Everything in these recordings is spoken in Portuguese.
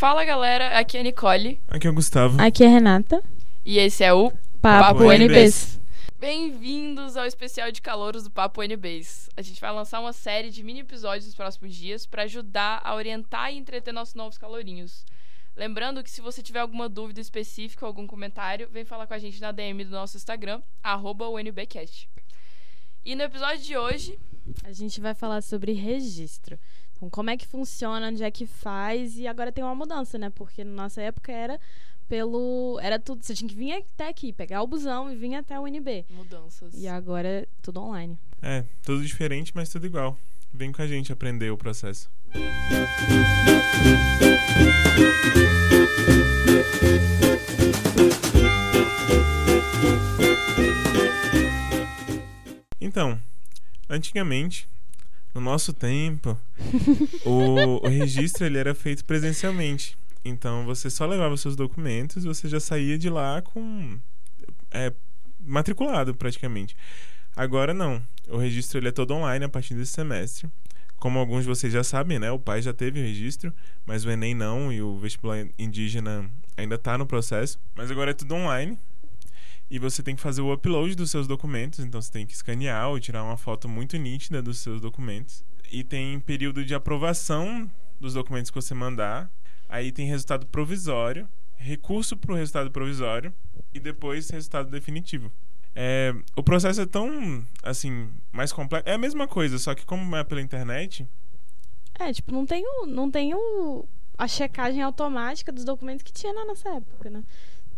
Fala galera, aqui é a Nicole. Aqui é o Gustavo. Aqui é a Renata. E esse é o Papo, Papo NBs. Bem-vindos ao especial de calouros do Papo NBs. A gente vai lançar uma série de mini episódios nos próximos dias para ajudar a orientar e entreter nossos novos calorinhos. Lembrando que se você tiver alguma dúvida específica ou algum comentário, vem falar com a gente na DM do nosso Instagram, arroba UNBcast. E no episódio de hoje, A gente vai falar sobre registro. Então, como é que funciona, onde é que faz, e agora tem uma mudança, né? Porque na nossa época era pelo. Era tudo. Você tinha que vir até aqui, pegar o busão e vir até o UNB. mudanças. E agora é tudo online. É, tudo diferente, mas tudo igual. Vem com a gente aprender o processo. Então, antigamente, no nosso tempo, o, o registro ele era feito presencialmente. Então você só levava seus documentos você já saía de lá com é, matriculado praticamente. Agora não. O registro ele é todo online a partir desse semestre. Como alguns de vocês já sabem, né? O pai já teve o registro, mas o Enem não e o vestibular indígena ainda está no processo. Mas agora é tudo online. E você tem que fazer o upload dos seus documentos, então você tem que escanear ou tirar uma foto muito nítida dos seus documentos. E tem período de aprovação dos documentos que você mandar. Aí tem resultado provisório, recurso para o resultado provisório e depois resultado definitivo. É, o processo é tão, assim, mais complexo. É a mesma coisa, só que como é pela internet, É, tipo, não tem, o, não tem o, a checagem automática dos documentos que tinha na nossa época, né?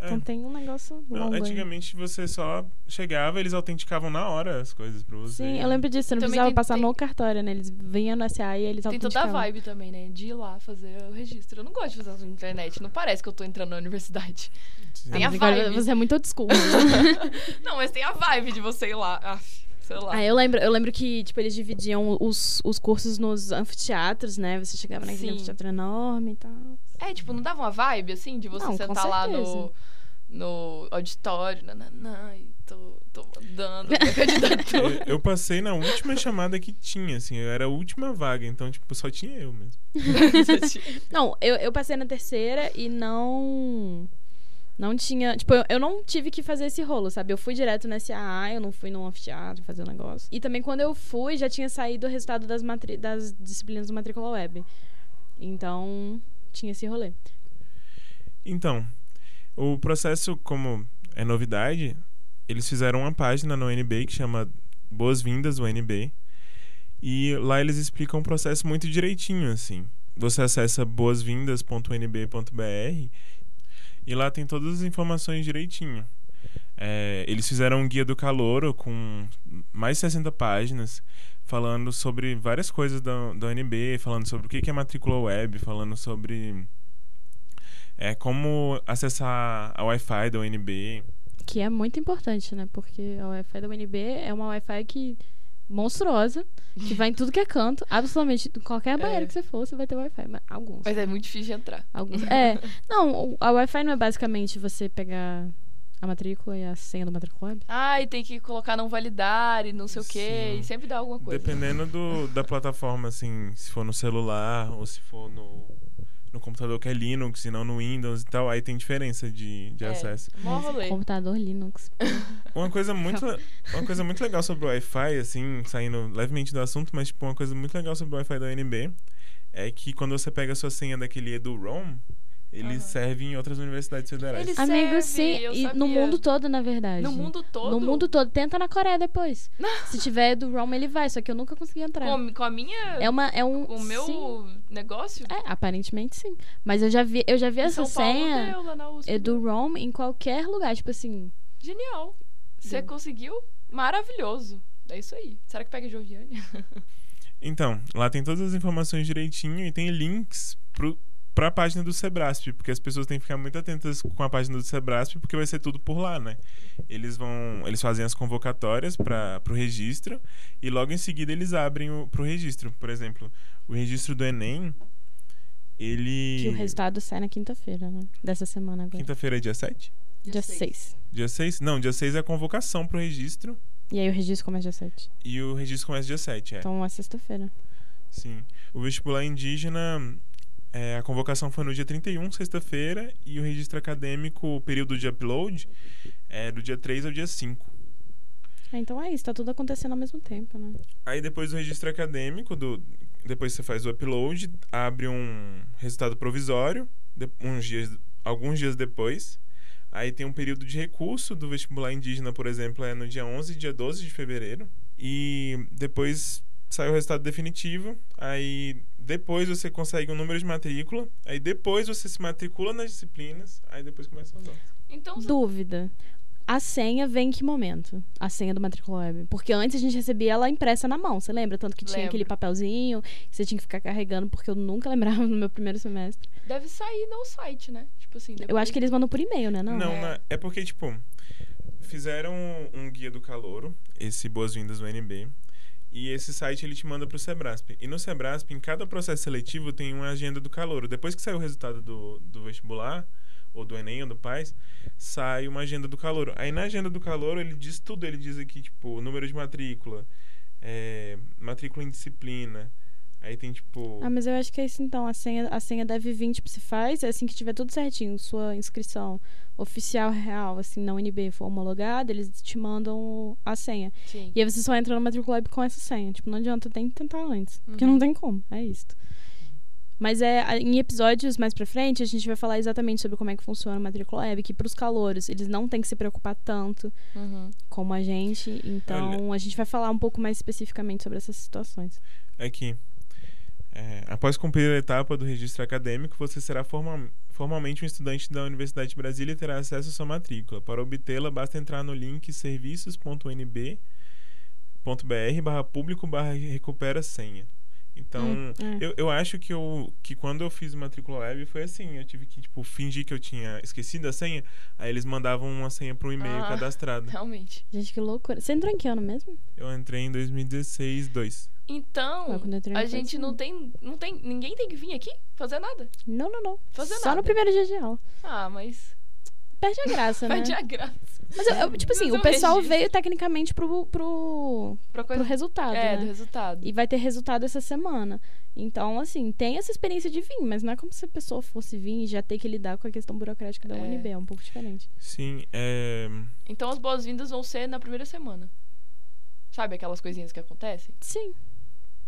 É, Então tem um negócio longo. aí. antigamente você só chegava, eles autenticavam na hora as coisas pra você. Sim, eu lembro disso. Você não Também precisava tem- passar tem- no cartório, né? Eles vinham no SA e eles Tem toda a autenticavam. vibe também, né? De ir lá fazer o registro. Eu não gosto de fazer isso na internet. Não parece que eu tô entrando na universidade. Sim. Tem Ah, a vibe. Você é muito old school. né? Não, mas tem a vibe de você ir lá. Ah, sei lá. Ah, eu lembro, eu lembro que, tipo, eles dividiam os, os cursos nos anfiteatros, né? Você chegava naquele Sim. anfiteatro enorme e tal. É, tipo, não dava uma vibe, assim, de você Não, sentar lá no. No auditório, nananã, e tô, tô dando minha candidatura. Eu, eu passei na última chamada que tinha, assim, eu era a última vaga, então, tipo, só tinha eu mesmo. Não, eu, eu passei na terceira e não. Não tinha. Tipo, eu, eu não tive que fazer esse rolo, sabe? Eu fui direto no SAA, eu não fui no anfiteatro fazer o negócio. E também quando eu fui, já tinha saído o resultado das, matri das disciplinas do Matrícula Web. Então, tinha esse rolê. Então, o processo, como é novidade, eles fizeram uma página no UNB que chama Boas-Vindas UNB. E lá eles explicam o processo muito direitinho, assim. Você acessa boasvindas.unb.br e lá tem todas as informações direitinho. É, eles fizeram um guia do calouro com mais de 60 páginas, falando sobre várias coisas da, da UNB, falando sobre o que é matrícula web, falando sobre é, como acessar a Wi-Fi da UNB. Que é muito importante, né? Porque a Wi-Fi da UNB é uma Wi-Fi que monstruosa, que vai em tudo que é canto. Absolutamente, em qualquer banheiro É. que você for, você vai ter Wi-Fi. Mas alguns. Mas é muito difícil de entrar. Alguns. É. Não, o- a Wi-Fi não é basicamente você pegar a matrícula e a senha do matrícula web? Ah, e tem que colocar não validar e não sei o quê. Sim. E sempre dá alguma coisa. Dependendo do, da plataforma, assim, se for no celular ou se for no, no computador que é Linux e não no Windows e tal, aí tem diferença de, de É, acesso. Mas. Computador Linux. Uma coisa muito, uma coisa muito legal sobre o Wi-Fi, assim, saindo levemente do assunto, mas tipo, uma coisa muito legal sobre o Wi-Fi da UNB é que quando você pega a sua senha daquele EduROM, ele Aham. serve em outras universidades federais. Ele Amigo, serve, sim. eu E no mundo todo, na verdade. No mundo todo? No mundo todo. Tenta na Coreia depois. Se tiver do ROM, ele vai, só que eu nunca consegui entrar. Com, com a minha... É uma. É um. Com o meu sim. negócio? É, aparentemente sim. Mas eu já vi, eu já vi Em essa São Paulo senha deu, lá na USP é do deu. ROM em qualquer lugar. Tipo assim. Genial. Você conseguiu? Maravilhoso. É isso aí. Será que pega Joviane? Então, lá tem todas as informações direitinho e tem links pro, pra página do Sebrasp, porque as pessoas têm que ficar muito atentas com a página do Sebrasp, porque vai ser tudo por lá, né? Eles vão, eles fazem as convocatórias para pro registro e logo em seguida eles abrem o, pro registro. Por exemplo, o registro do Enem, ele Que o resultado sai na quinta-feira, né? Dessa semana agora. Quinta-feira é dia 7? Dia 6. Dia 6? Não, dia 6 é a convocação pro registro E aí o registro começa dia 7. e o registro começa dia 7, é. Então é sexta-feira. Sim. O vestibular indígena É, a convocação foi no dia 31, sexta-feira, e o registro acadêmico, o período de upload, é do dia 3 ao dia 5. Ah, então é isso, tá tudo acontecendo ao mesmo tempo, né? Aí depois do registro acadêmico, do, depois você faz o upload, abre um resultado provisório, de, uns dias, alguns dias depois. Aí tem um período de recurso do vestibular indígena, por exemplo, é no dia 11 e dia 12 de fevereiro. E depois sai o resultado definitivo. Aí depois você consegue um número de matrícula. Aí depois você se matricula nas disciplinas. Aí depois começa as aulas. Então, Dúvida. A senha vem em que momento? A senha do Matrícula Web. Porque antes a gente recebia ela impressa na mão, você lembra? Tanto que tinha Lembro. aquele papelzinho que você tinha que ficar carregando, porque eu nunca lembrava no meu primeiro semestre. Deve sair no site, né? Tipo assim, depois... Eu acho que eles mandam por e-mail, né? Não, não é. é porque, tipo, fizeram um guia do calouro, esse Boas-Vindas do NB. E esse site ele te manda para o Sebrasp. E no Sebrasp, em cada processo seletivo, tem uma agenda do calouro. Depois que sai o resultado do, do vestibular, ou do Enem ou do Paz, sai uma agenda do calor. Aí na agenda do calor ele diz tudo, ele diz aqui, tipo, número de matrícula, é, matrícula em disciplina. Aí tem tipo. Ah, mas eu acho que é isso então. A senha, a senha deve vir, tipo, se faz, é assim que tiver tudo certinho, sua inscrição oficial real, assim, na UNB for homologada, eles te mandam a senha. Sim. E aí você só entra no Matriculab com essa senha. Tipo, não adianta, tem que tentar antes. Uhum. Porque não tem como. É isso. Mas é, em episódios mais pra frente, a gente vai falar exatamente sobre como é que funciona o Matrícula Web, que pros calouros, eles não têm que se preocupar tanto uhum. como a gente. Então, Olha, a gente vai falar um pouco mais especificamente sobre essas situações. Aqui. É, após cumprir a etapa do registro acadêmico, você será formal, formalmente um estudante da Universidade de Brasília e terá acesso à sua matrícula. Para obtê-la, basta entrar no link serviços.nb.br barra público barra recupera senha. Então, hum, é. eu, eu acho que, eu, que quando eu fiz o matrícula web foi assim, eu tive que, tipo, fingir que eu tinha esquecido a senha, aí eles mandavam uma senha para um e-mail ah, cadastrado. Realmente. Gente, que loucura. Você entrou em que ano mesmo? Eu entrei em 2016, 2. Então, a gente não tem, não tem. Ninguém tem que vir aqui fazer nada. Não, não, não. Fazer Só nada. no primeiro dia de aula. Ah, mas. Perde a graça, né? Perde a graça. Mas, eu, eu, tipo assim, o pessoal registro. veio tecnicamente pro, pro, pro resultado. É, né? do resultado. E vai ter resultado essa semana. Então, assim, tem essa experiência de vir, mas não é como se a pessoa fosse vir e já ter que lidar com a questão burocrática da é. UNB. É um pouco diferente. Sim, é. Então as boas-vindas vão ser na primeira semana. Sabe aquelas coisinhas que acontecem? Sim.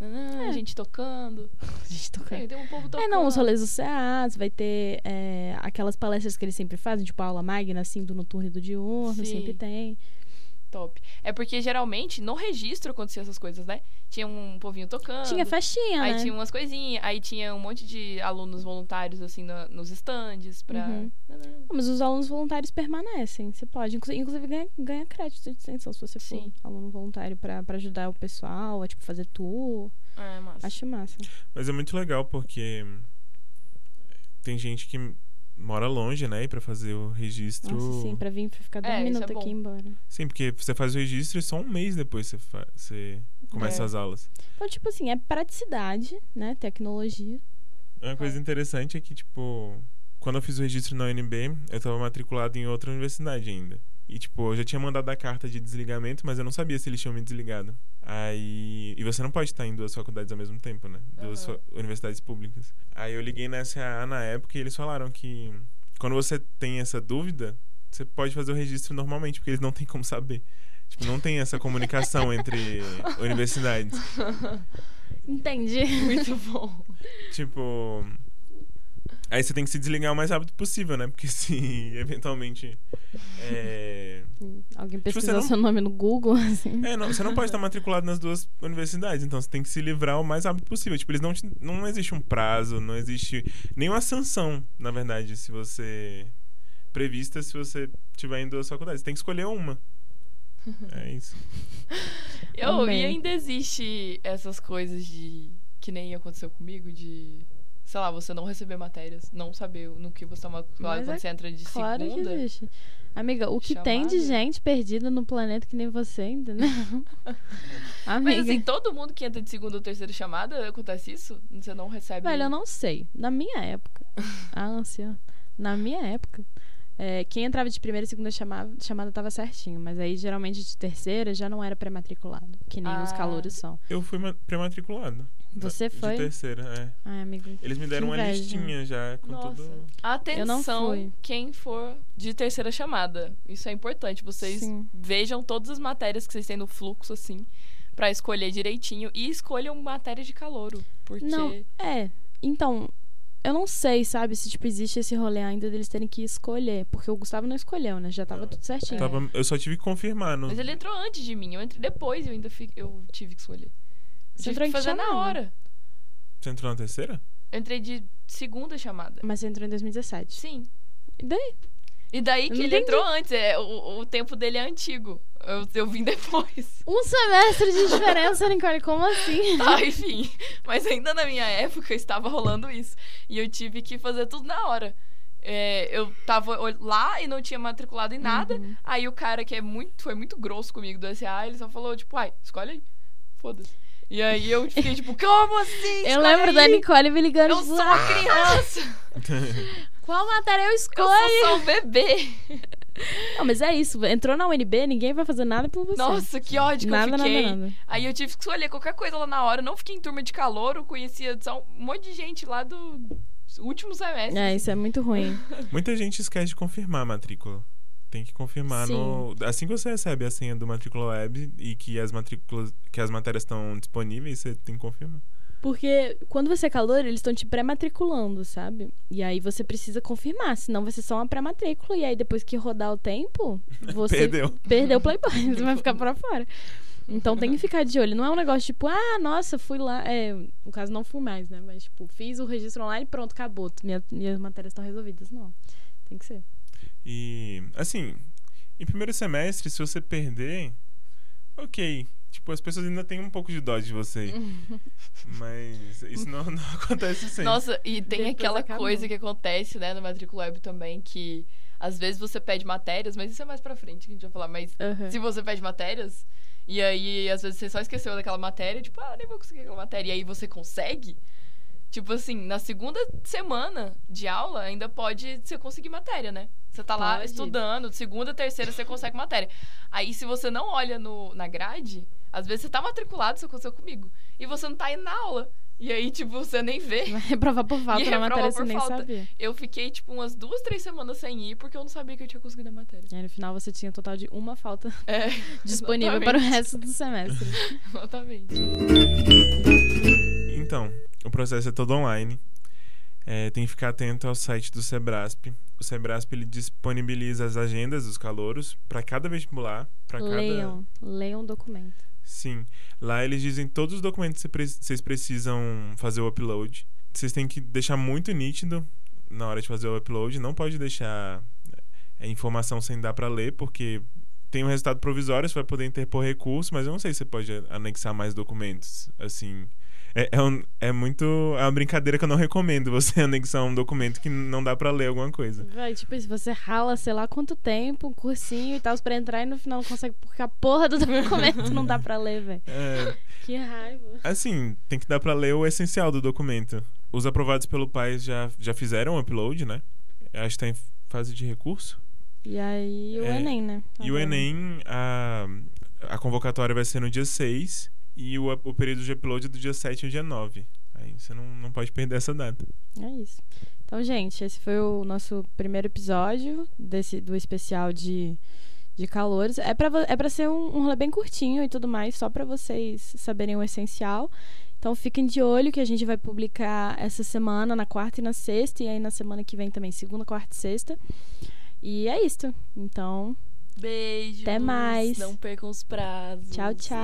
Ah, é. A gente tocando. A gente tocando. É, tem um povo tocando. É, não, os rolês do CEAS, vai ter é, aquelas palestras que eles sempre fazem, tipo aula magna, assim, do noturno e do diurno, Sim. sempre tem. Top. É porque geralmente no registro acontecia essas coisas, né? Tinha um povinho tocando. Tinha festinha, aí né? tinha umas coisinhas. Aí tinha um monte de alunos voluntários, assim, no, nos estandes pra. Uhum. Mas os alunos voluntários permanecem. Você pode. Inclusive, ganha, ganha crédito de extensão se você for Sim. aluno voluntário pra, pra ajudar o pessoal a, tipo, fazer tour. É, massa. Acho massa. Mas é muito legal porque tem gente que mora longe, né? E pra fazer o registro. Nossa, sim, pra vir pra ficar dois é, minutos é aqui e embora. Sim, porque você faz o registro e só um mês depois você, você começa é. as aulas. Então, tipo assim, é praticidade, né? Tecnologia. Uma coisa é. interessante é que, tipo, quando eu fiz o registro na UNB, eu tava matriculado em outra universidade ainda. E, tipo, eu já tinha mandado a carta de desligamento, mas eu não sabia se eles tinham me desligado. Aí. E você não pode estar em duas faculdades ao mesmo tempo, né? Duas uhum. universidades públicas. Aí eu liguei na SAA na época e eles falaram que quando você tem essa dúvida, você pode fazer o registro normalmente, porque eles não têm como saber. Tipo, não tem essa comunicação entre universidades. Entendi. Muito bom. Tipo, Aí você tem que se desligar o mais rápido possível, né? Porque se eventualmente. É... Alguém tipo, pesquisar tipo, não... seu nome no Google, assim. É, não, você não pode estar matriculado nas duas universidades, então você tem que se livrar o mais rápido possível. Tipo, eles não. Te... Não existe um prazo, não existe nenhuma sanção, na verdade, se você. prevista se você tiver em duas faculdades. Você tem que escolher uma. É isso. Eu, e ainda existe essas coisas de. que nem aconteceu comigo, de sei lá, você não receber matérias, não saber no que você toma quando é você entra de claro segunda. Que existe. Amiga, o que chamada. tem de gente perdida no planeta que nem você, entendeu? Amiga. Mas assim, todo mundo que entra de segunda ou terceira chamada, acontece isso? Você não recebe. Velho, eu não sei. Na minha época, a ânsia, na minha época, é, quem entrava de primeira e segunda chamada, chamada tava certinho, mas aí geralmente de terceira já não era pré-matriculado, que nem ah. os calouros são. Eu fui pré-matriculado. Você De foi? terceira, é. Ai, amigo. Eles me deram uma listinha já com Nossa. tudo. Atenção, Eu não fui. quem for de terceira chamada. Isso é importante. Vocês Sim. vejam todas as matérias que vocês têm no fluxo, assim, pra escolher direitinho. E escolham matéria de calouro. Porque. Não, é. Então, eu não sei, sabe, se tipo existe esse rolê ainda deles terem que escolher, porque o Gustavo não escolheu, né? Já tava tudo certinho. Tava- eu só tive que confirmar. No... Mas ele entrou antes de mim. Eu entrei depois e eu ainda fi- eu tive que escolher. Você tive entrou que em que fazer na hora. Você entrou na terceira? Eu entrei de segunda chamada. Mas você entrou em 2017. Sim. E daí? E daí que ele entendi. entrou antes. É, o, o tempo dele é antigo. Eu, eu vim depois. Um semestre de diferença, Nicole, como assim? Tá, enfim. Mas ainda na minha época estava rolando isso. E eu tive que fazer tudo na hora. É, eu tava lá e não tinha matriculado em nada. Uhum. Aí o cara que é muito, foi muito grosso comigo do SA, ele só falou, tipo, ai, escolhe aí. Foda-se. E aí eu fiquei, tipo, como assim? Eu lembro da. Nicole me ligando. Eu sou uma "Ah, criança. Qual matéria eu Eu escolho? sou só um bebê. Não, mas é isso. Entrou na UNB, ninguém vai fazer nada por você. Nossa, que ódio que nada, eu fiquei. nada, nada. Aí eu tive que escolher qualquer coisa lá na hora. Eu não fiquei em turma de calor, eu conhecia só um monte de gente lá do último semestre. É, isso é muito ruim. Muita gente esquece de confirmar a matrícula. Tem que confirmar Sim. no. Assim que você recebe a senha do matrícula web e que as matrículas, que as matérias estão disponíveis, você tem que confirmar. Porque quando você é calor, eles estão te pré-matriculando, sabe? E aí você precisa confirmar, senão vai ser só uma pré-matrícula. E aí depois que rodar o tempo, você Perdeu. perdeu o Playboy, você vai ficar pra fora. Então tem que ficar de olho. Não é um negócio tipo, ah, nossa, fui lá. É, no caso, não fui mais, né? Mas, tipo, fiz o registro online pronto, acabou. Minha, minhas matérias estão resolvidas. Não. Tem que ser. E, assim, em primeiro semestre, se você perder, ok. Tipo, as pessoas ainda têm um pouco de dó de você. Mas isso não, não acontece sempre. Nossa, e tem Depois aquela acabou. coisa que acontece, né, no Matrícula Web também, que às vezes você pede matérias, mas isso é mais pra frente que a gente vai falar. Mas Aham. se você pede matérias, e aí às vezes você só esqueceu daquela matéria, tipo, ah, nem vou conseguir aquela matéria, e aí você consegue. Tipo assim, na segunda semana de aula ainda pode você conseguir matéria, né? Você tá lá Pode. estudando, segunda, terceira você consegue matéria. Aí se você não olha no, na grade, às vezes você tá matriculado, isso aconteceu comigo, e você não tá indo na aula. E aí, tipo, você nem vê. Vai reprovar por falta na reprovar matéria, você por nem falta. sabia. Eu fiquei, tipo, umas duas, três semanas sem ir, porque eu não sabia que eu tinha conseguido a matéria. E aí, no final você tinha um total de uma falta É, disponível para o resto do semestre. Exatamente. Então, o processo é todo online. É, tem que ficar atento ao site do Sebrasp. O Sebrasp ele disponibiliza as agendas dos calouros para cada vestibular, para cada Leiam, leiam o documento. Sim. Lá eles dizem todos os documentos que vocês precisam fazer o upload. Vocês têm que deixar muito nítido na hora de fazer o upload. Não pode deixar é, informação sem dar para ler, porque tem um resultado provisório, você vai poder interpor recurso, mas eu não sei se você pode anexar mais documentos. Assim. É, é, um- é muito. É uma brincadeira que eu não recomendo você anexar um documento que não dá para ler alguma coisa. Vai, tipo, se você rala, sei lá quanto tempo, um cursinho e tal, pra entrar e no final não consegue porque a porra do documento não dá pra ler, velho. É, Que raiva. Assim, tem que dar pra ler o essencial do documento. Os aprovados pelo pai já, já fizeram o upload, né? Acho que tá em fase de recurso. E aí o É, Enem, né? E o Agora. Enem, a, a convocatória vai ser no dia 6 e o, o período de upload é do dia 7 ao dia 9. Aí você não, não pode perder essa data. É isso. Então, gente, esse foi o nosso primeiro episódio desse, do especial de, de calores. É vo- é ser um, um rolê bem curtinho e tudo mais, só pra vocês saberem o essencial. Então, fiquem de olho que a gente vai publicar essa semana, na quarta e na sexta, e aí na semana que vem também, segunda, quarta e sexta. E é isso. Então, Beijos. Até mais. Não percam os prazos. Tchau, tchau.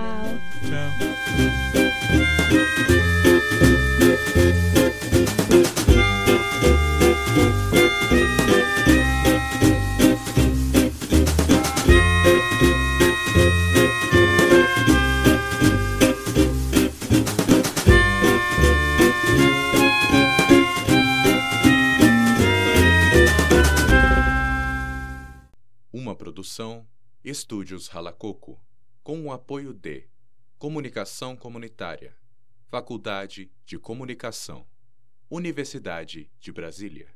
Tchau. Estúdios Ralacoco, com o apoio de Comunicação Comunitária, Faculdade de Comunicação, Universidade de Brasília.